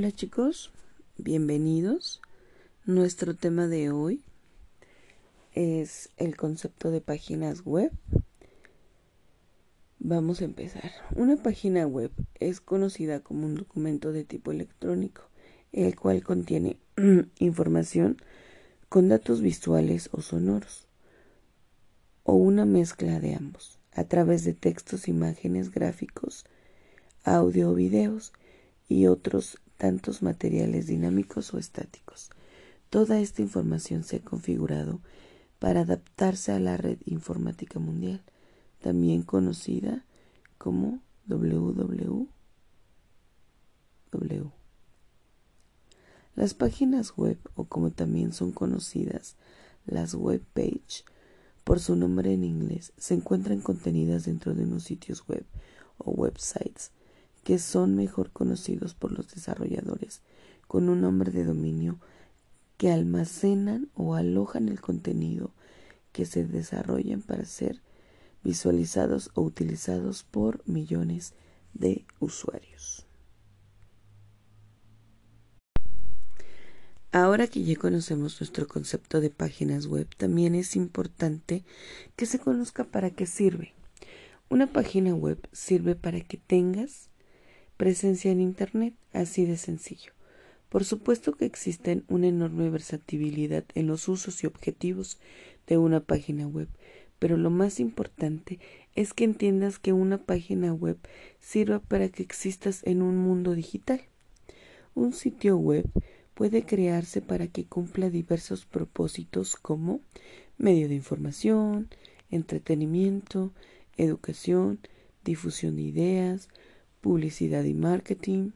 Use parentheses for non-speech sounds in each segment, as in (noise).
chicos, bienvenidos. Nuestro tema de hoy es el concepto de páginas web. Vamos a empezar. Una página web es conocida como un documento de tipo electrónico, el cual contiene (clears throat) información con datos visuales o sonoros, o una mezcla de ambos, a través de textos, imágenes, gráficos, audio o videos y otros tantos materiales dinámicos o estáticos. Toda esta información se ha configurado para adaptarse a la red informática mundial, también conocida como WWW. Las páginas web, o como también son conocidas las web page, por su nombre en inglés, se encuentran contenidas dentro de unos sitios web o websites que son mejor conocidos por los desarrolladores con un nombre de dominio que almacenan o alojan el contenido que se desarrollan para ser visualizados o utilizados por millones de usuarios. Ahora que ya conocemos nuestro concepto de páginas web, también es importante que se conozca para qué sirve. Una página web sirve para que tengas presencia en Internet, así de sencillo. Por supuesto que existen una enorme versatilidad en los usos y objetivos de una página web, pero lo más importante es que entiendas que una página web sirva para que existas en un mundo digital. Un sitio web puede crearse para que cumpla diversos propósitos como medio de información, entretenimiento, educación, difusión de ideas, publicidad y marketing.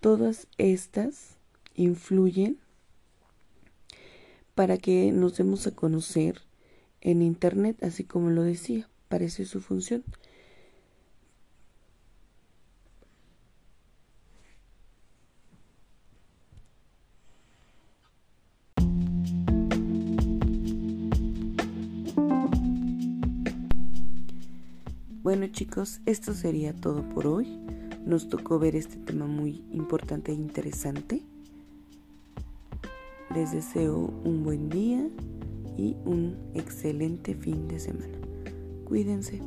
Todas estas influyen para que nos demos a conocer en Internet, así como lo decía, parece su función. Bueno chicos, esto sería todo por hoy. Nos tocó ver este tema muy importante e interesante. Les deseo un buen día y un excelente fin de semana. Cuídense.